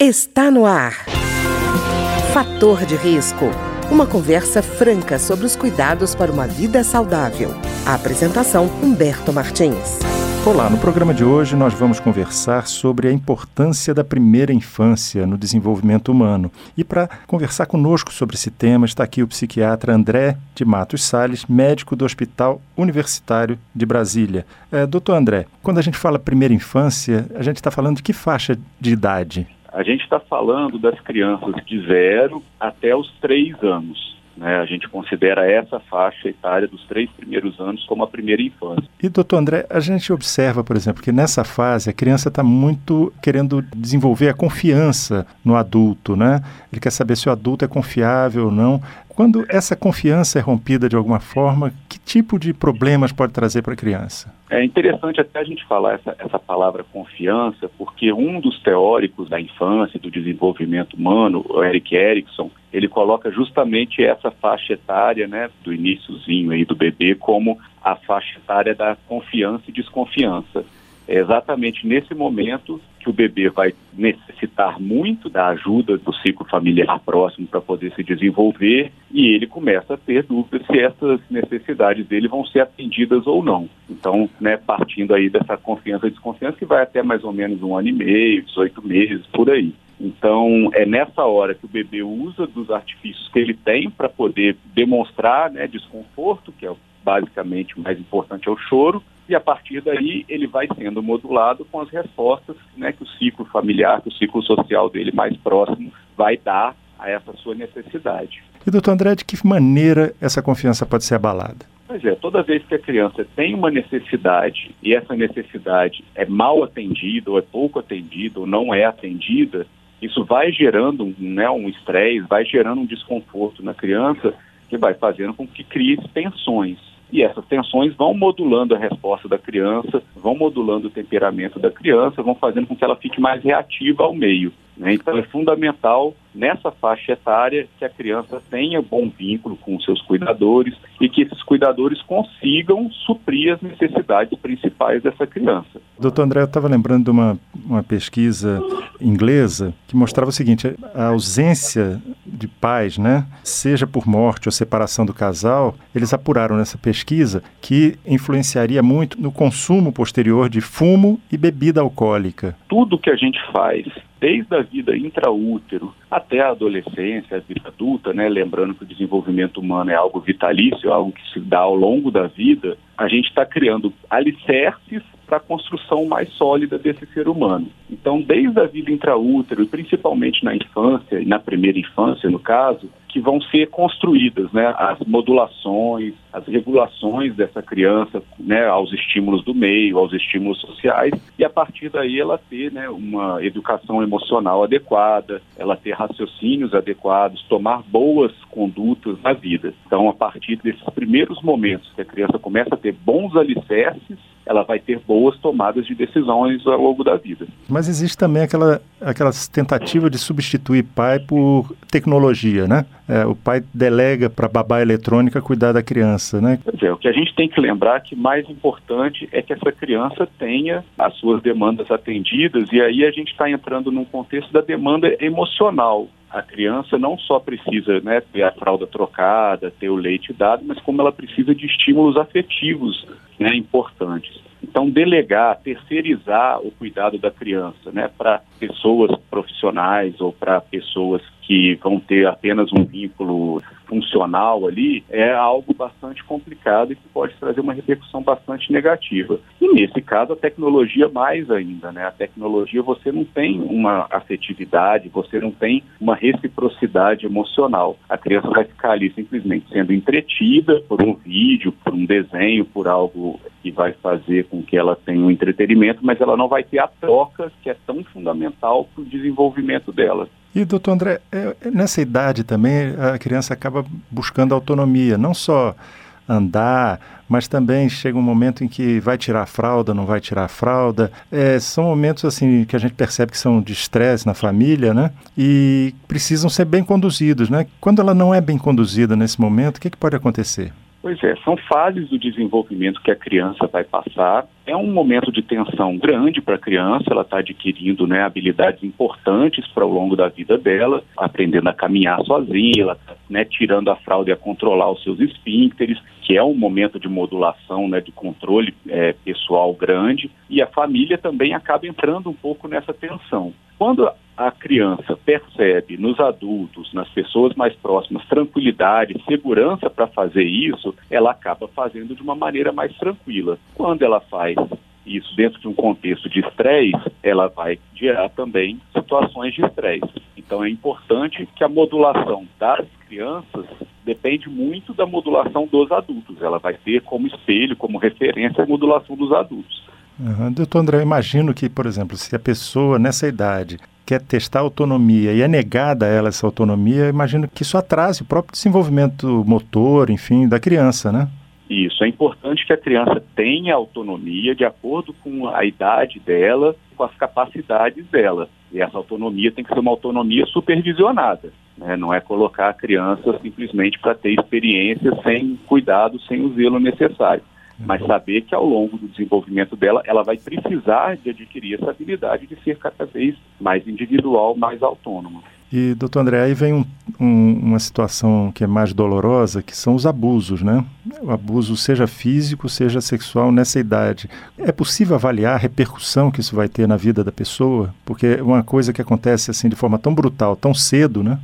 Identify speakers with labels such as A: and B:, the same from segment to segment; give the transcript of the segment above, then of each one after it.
A: Está no ar. Fator de risco. Uma conversa franca sobre os cuidados para uma vida saudável. A apresentação Humberto Martins.
B: Olá, no programa de hoje nós vamos conversar sobre a importância da primeira infância no desenvolvimento humano. E para conversar conosco sobre esse tema está aqui o psiquiatra André de Matos Sales, médico do Hospital Universitário de Brasília. É, doutor André, quando a gente fala primeira infância, a gente está falando de que faixa de idade?
C: A gente está falando das crianças de zero até os três anos. Né? A gente considera essa faixa etária dos três primeiros anos como a primeira infância.
B: E, doutor André, a gente observa, por exemplo, que nessa fase a criança está muito querendo desenvolver a confiança no adulto, né? Ele quer saber se o adulto é confiável ou não. Quando essa confiança é rompida de alguma forma, que tipo de problemas pode trazer para a criança?
C: É interessante até a gente falar essa, essa palavra confiança, porque um dos teóricos da infância e do desenvolvimento humano, o Eric Erickson, ele coloca justamente essa faixa etária, né, do iníciozinho aí do bebê, como a faixa etária da confiança e desconfiança. É exatamente nesse momento o bebê vai necessitar muito da ajuda do ciclo familiar próximo para poder se desenvolver e ele começa a ter dúvidas se essas necessidades dele vão ser atendidas ou não. Então, né, partindo aí dessa confiança e desconfiança que vai até mais ou menos um ano e meio, 18 meses, por aí. Então, é nessa hora que o bebê usa dos artifícios que ele tem para poder demonstrar né, desconforto, que é basicamente o mais importante é o choro, e a partir daí ele vai sendo modulado com as respostas né, que o ciclo familiar, que o ciclo social dele mais próximo vai dar a essa sua necessidade.
B: E doutor André, de que maneira essa confiança pode ser abalada?
C: Pois é, toda vez que a criança tem uma necessidade e essa necessidade é mal atendida, ou é pouco atendida, ou não é atendida, isso vai gerando né, um estresse, vai gerando um desconforto na criança que vai fazendo com que crie tensões. E essas tensões vão modulando a resposta da criança, vão modulando o temperamento da criança, vão fazendo com que ela fique mais reativa ao meio. Né? Então é fundamental nessa faixa etária que a criança tenha bom vínculo com seus cuidadores e que esses cuidadores consigam suprir as necessidades principais dessa criança.
B: Doutor André, eu estava lembrando de uma, uma pesquisa inglesa que mostrava o seguinte: a ausência de pais, né, seja por morte ou separação do casal, eles apuraram nessa pesquisa que influenciaria muito no consumo posterior de fumo e bebida alcoólica.
C: Tudo que a gente faz desde a vida intraútero até a adolescência, a vida adulta, né? lembrando que o desenvolvimento humano é algo vitalício, é algo que se dá ao longo da vida, a gente está criando alicerces para a construção mais sólida desse ser humano. Então, desde a vida intraútero, e principalmente na infância, e na primeira infância, no caso, que vão ser construídas, né, as modulações, as regulações dessa criança, né, aos estímulos do meio, aos estímulos sociais, e a partir daí ela ter, né, uma educação emocional adequada, ela ter raciocínios adequados, tomar boas condutas na vida. Então, a partir desses primeiros momentos que a criança começa a ter bons alicerces, ela vai ter boas tomadas de decisões ao longo da vida.
B: Mas existe também aquela, aquela tentativa de substituir pai por tecnologia, né? É, o pai delega para a babá eletrônica cuidar da criança, né?
C: Pois é, o que a gente tem que lembrar que mais importante é que essa criança tenha as suas demandas atendidas e aí a gente está entrando num contexto da demanda emocional a criança não só precisa né, ter a fralda trocada, ter o leite dado, mas como ela precisa de estímulos afetivos né, importantes. Então, delegar, terceirizar o cuidado da criança né, para pessoas profissionais ou para pessoas que vão ter apenas um vínculo funcional ali é algo bastante complicado e que pode trazer uma repercussão bastante negativa. E nesse caso, a tecnologia mais ainda, né? A tecnologia você não tem uma afetividade, você não tem uma reciprocidade emocional. A criança vai ficar ali simplesmente sendo entretida por um vídeo, por um desenho, por algo que vai fazer com que ela tenha um entretenimento, mas ela não vai ter a troca que é tão fundamental para o desenvolvimento dela.
B: E, doutor André, é, é, nessa idade também a criança acaba buscando autonomia, não só andar, mas também chega um momento em que vai tirar a fralda, não vai tirar a fralda. É, são momentos assim que a gente percebe que são de estresse na família, né? E precisam ser bem conduzidos, né? Quando ela não é bem conduzida nesse momento, o que, que pode acontecer?
C: Pois é, são fases do desenvolvimento que a criança vai passar. É um momento de tensão grande para a criança, ela está adquirindo né, habilidades importantes para o longo da vida dela, aprendendo a caminhar sozinha, ela está né, tirando a fralda e a controlar os seus esfíncteres, que é um momento de modulação, né, de controle é, pessoal grande, e a família também acaba entrando um pouco nessa tensão. Quando a criança percebe nos adultos, nas pessoas mais próximas, tranquilidade, segurança para fazer isso, ela acaba fazendo de uma maneira mais tranquila. Quando ela faz isso dentro de um contexto de estresse, ela vai gerar também situações de estresse. Então é importante que a modulação das crianças depende muito da modulação dos adultos. Ela vai ter como espelho, como referência a modulação dos adultos.
B: Uhum. Doutor André, imagino que, por exemplo, se a pessoa nessa idade quer testar autonomia e é negada a ela essa autonomia, imagino que isso atrase o próprio desenvolvimento motor, enfim, da criança, né?
C: Isso, é importante que a criança tenha autonomia de acordo com a idade dela, com as capacidades dela. E essa autonomia tem que ser uma autonomia supervisionada. Né? Não é colocar a criança simplesmente para ter experiência sem cuidado, sem o zelo necessário mas saber que ao longo do desenvolvimento dela, ela vai precisar de adquirir essa habilidade de ser cada vez mais individual, mais autônoma.
B: E, doutor André, aí vem um, um, uma situação que é mais dolorosa, que são os abusos, né? O abuso, seja físico, seja sexual, nessa idade. É possível avaliar a repercussão que isso vai ter na vida da pessoa? Porque é uma coisa que acontece assim de forma tão brutal, tão cedo, né?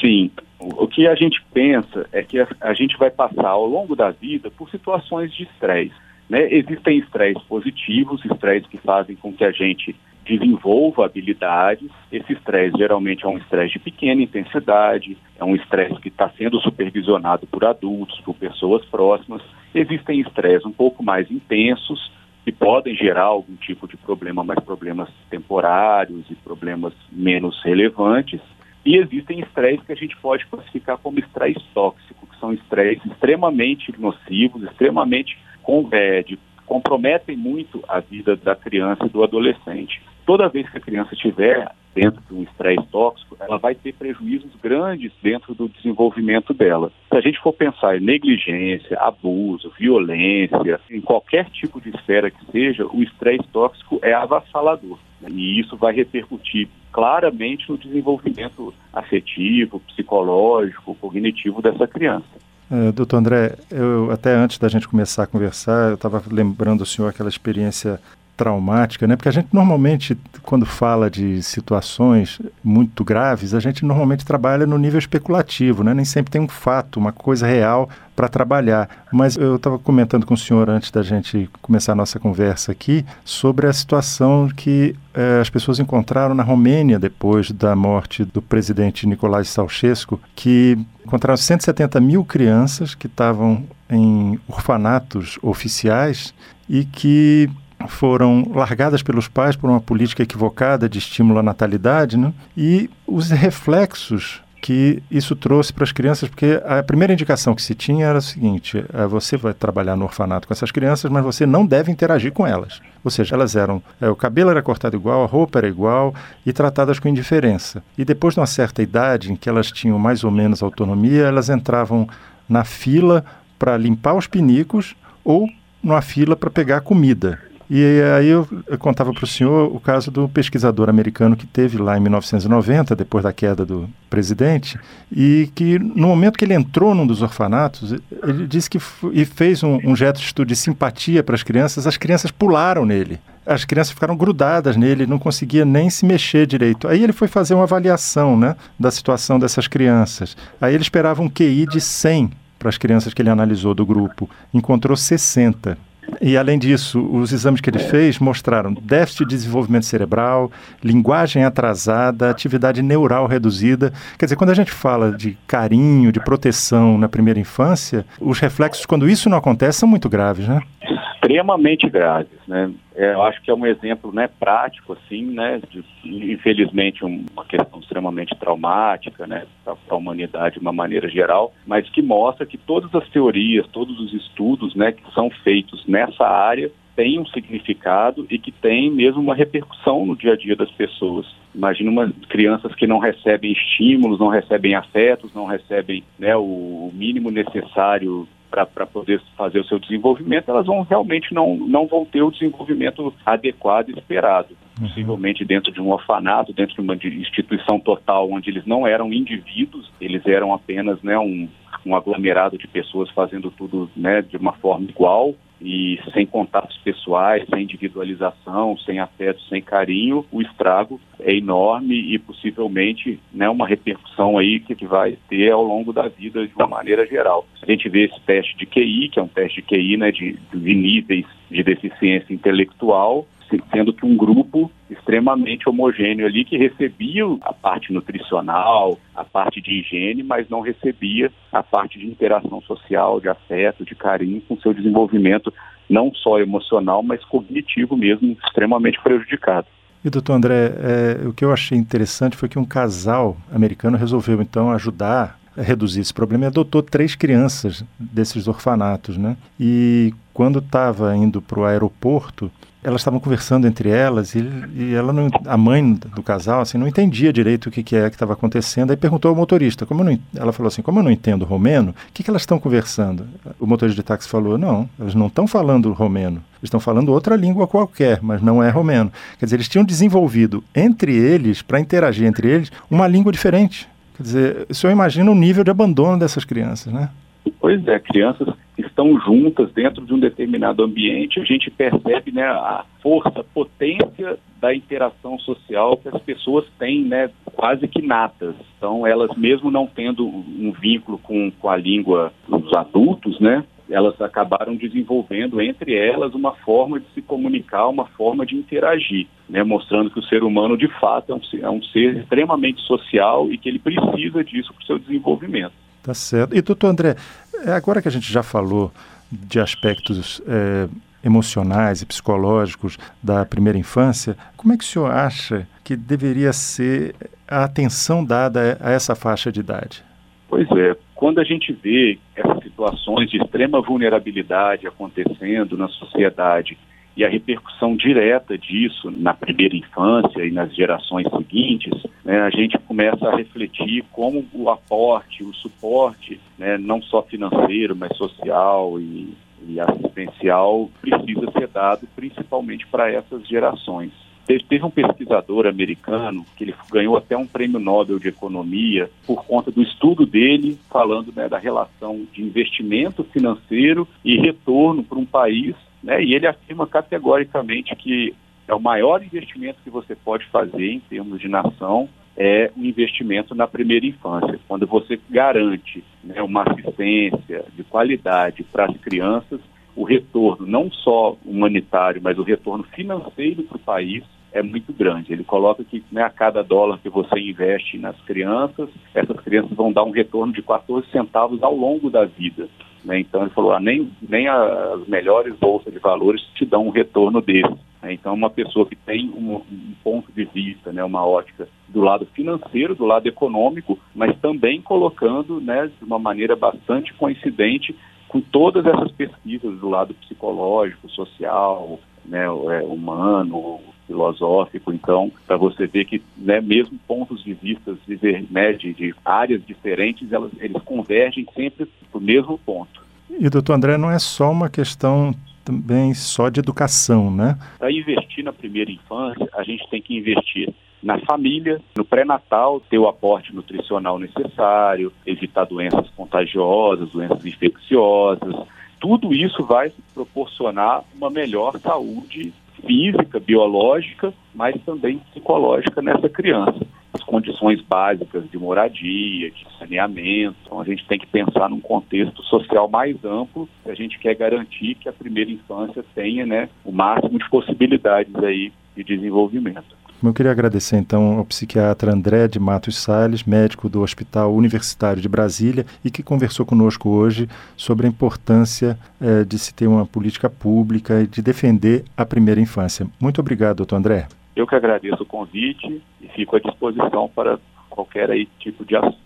C: Sim, o que a gente pensa é que a, gente vai passar ao longo da vida por situações de estresse. Né? Existem estresses positivos, estresses que fazem com que a gente desenvolva habilidades. Esse estresse geralmente é um estresse de pequena intensidade, é um estresse que está sendo supervisionado por adultos, por pessoas próximas. Existem estresses um pouco mais intensos, que podem gerar algum tipo de problema, mas problemas temporários e problemas menos relevantes. E existem estresses que a gente pode classificar como estresse tóxico, que são estresses extremamente nocivos, extremamente com, é, comprometem muito a vida da criança e do adolescente. Toda vez que a criança estiver dentro de um estresse tóxico, ela vai ter prejuízos grandes dentro do desenvolvimento dela. Se a gente for pensar em negligência, abuso, violência, em qualquer tipo de esfera que seja, o estresse tóxico é avassalador. E isso vai repercutir claramente no desenvolvimento afetivo, psicológico, cognitivo dessa criança.
B: É, doutor André, eu, até antes da gente começar a conversar, eu estava lembrando o senhor aquela experiência traumática, né? Porque a gente normalmente, quando fala de situações muito graves, a gente normalmente trabalha no nível especulativo, né? Nem sempre tem um fato, uma coisa real para trabalhar. Mas eu estava comentando com o senhor antes da gente começar a nossa conversa aqui sobre a situação que eh, as pessoas encontraram na Romênia depois da morte do presidente Nicolae Ceausescu, que encontraram 170 mil crianças que estavam em orfanatos oficiais e que foram largadas pelos pais por uma política equivocada de estímulo à natalidade, né? e os reflexos que isso trouxe para as crianças, porque a primeira indicação que se tinha era a seguinte: é, você vai trabalhar no orfanato com essas crianças, mas você não deve interagir com elas. Ou seja, elas eram. É, o cabelo era cortado igual, a roupa era igual e tratadas com indiferença. E depois de uma certa idade, em que elas tinham mais ou menos autonomia, elas entravam na fila para limpar os pinicos ou numa fila para pegar comida. E aí eu, eu contava para o senhor o caso do pesquisador americano que teve lá em 1990, depois da queda do presidente, e que no momento que ele entrou num dos orfanatos, ele disse que e fez um, um gesto de simpatia para as crianças, as crianças pularam nele. As crianças ficaram grudadas nele, não conseguia nem se mexer direito. Aí ele foi fazer uma avaliação né, da situação dessas crianças. Aí ele esperava um QI de 100 para as crianças que ele analisou do grupo. Encontrou 60. E, além disso, os exames que ele fez mostraram déficit de desenvolvimento cerebral, linguagem atrasada, atividade neural reduzida. Quer dizer, quando a gente fala de carinho, de proteção na primeira infância, os reflexos, quando isso não acontece, são muito graves, né?
C: Extremamente graves, né? É, eu acho que é um exemplo, né, prático, assim, né, de, infelizmente uma questão extremamente traumática, né, para a humanidade de uma maneira geral, mas que mostra que todas as teorias, todos os estudos, né, que são feitos nessa área têm um significado e que têm mesmo uma repercussão no dia a dia das pessoas. Imagina uma, crianças que não recebem estímulos, não recebem afetos, não recebem né, o mínimo necessário para poder fazer o seu desenvolvimento, elas vão realmente não, não vão ter o desenvolvimento adequado e esperado. Uhum. Possivelmente dentro de um orfanato, dentro de uma instituição total onde eles não eram indivíduos, eles eram apenas né, um, um aglomerado de pessoas fazendo tudo né, de uma forma igual e sem contatos pessoais, sem individualização, sem afeto, sem carinho, o estrago é enorme e possivelmente né, uma repercussão aí que, vai ter ao longo da vida de uma maneira geral. A gente vê esse teste de QI, que é um teste de QI né, de, de níveis de deficiência intelectual, sendo que um grupo extremamente homogêneo ali que recebia a parte nutricional, a parte de higiene, mas não recebia a parte de interação social, de afeto, de carinho com seu desenvolvimento não só emocional, mas cognitivo mesmo, extremamente prejudicado.
B: E doutor André, é, o que eu achei interessante foi que um casal americano resolveu então ajudar a reduzir esse problema e adotou três crianças desses orfanatos, né? E quando estava indo para o aeroporto, elas estavam conversando entre elas e, e, ela não, a mãe do casal assim não entendia direito o que, que é que estava acontecendo. Aí perguntou ao motorista, como não, ela falou assim, como eu não entendo romeno, o que, que elas estão conversando? O motorista de táxi falou, não, elas não estão falando romeno, estão falando outra língua qualquer, mas não é romeno. Quer dizer, eles tinham desenvolvido entre eles, para interagir entre eles, uma língua diferente. Quer dizer, o senhor imagina o nível de abandono dessas crianças, né?
C: Pois é, crianças estão juntas dentro de um determinado ambiente, a gente percebe né, a força, a potência da interação social que as pessoas têm, né, quase que natas. Então, elas mesmo não tendo um vínculo com, com a língua dos adultos, né, elas acabaram desenvolvendo entre elas uma forma de se comunicar, uma forma de interagir, né, mostrando que o ser humano de fato é um, é um ser extremamente social e que ele precisa disso para o seu desenvolvimento.
B: Tá certo. E doutor André, é, agora que a gente já falou de aspectos é, emocionais e psicológicos da primeira infância, como é que o senhor acha que deveria ser a atenção dada a essa faixa de idade?
C: Pois é, quando a gente vê essas situações de extrema vulnerabilidade acontecendo na sociedade e a repercussão direta disso na primeira infância e nas gerações seguintes, né, a gente começa a refletir como o aporte, o suporte, né, não só financeiro, mas social e, e assistencial, precisa ser dado principalmente para essas gerações. Teve um pesquisador americano que ele ganhou até um prêmio Nobel de Economia por conta do estudo dele, falando né, da relação de investimento financeiro e retorno para um país né? E ele afirma categoricamente que é o maior investimento que você pode fazer em termos de nação é o investimento na primeira infância, quando você garante né, uma assistência de qualidade para as crianças, o retorno não só humanitário, mas o retorno financeiro para o país é muito grande. Ele coloca que né, a cada dólar que você investe nas crianças, essas crianças vão dar um retorno de 14 centavos ao longo da vida. Né? Então ele falou, ah, nem, nem as melhores bolsas de valores te dão um retorno desse. Né? Então uma pessoa que tem um, um, ponto de vista, né, uma ótica do lado financeiro, do lado econômico, mas também colocando né, de uma maneira bastante coincidente com todas essas pesquisas do lado psicológico, social, né, é, humano, filosófico, então, para você ver que né, mesmo pontos de vista de, né, de, de, áreas diferentes, elas, eles convergem sempre para o mesmo ponto.
B: E, doutor André, não é só uma questão também só de educação, né?
C: Para investir na primeira infância, a gente tem que investir na família, no pré-natal, ter o aporte nutricional necessário, evitar doenças contagiosas, doenças infecciosas. Tudo isso vai proporcionar uma melhor saúde física, biológica, mas também psicológica nessa criança. As condições básicas de moradia, de saneamento. Então a gente tem que pensar num contexto social mais amplo se a gente quer garantir que a primeira infância tenha né, o máximo de possibilidades aí de desenvolvimento.
B: Eu queria agradecer então ao psiquiatra André de Matos Salles, médico do Hospital Universitário de Brasília, e que conversou conosco hoje sobre a importância eh, de se ter uma política pública e de defender a primeira infância. Muito obrigado, doutor André.
C: Eu que agradeço o convite e fico à disposição para qualquer aí tipo de assunto.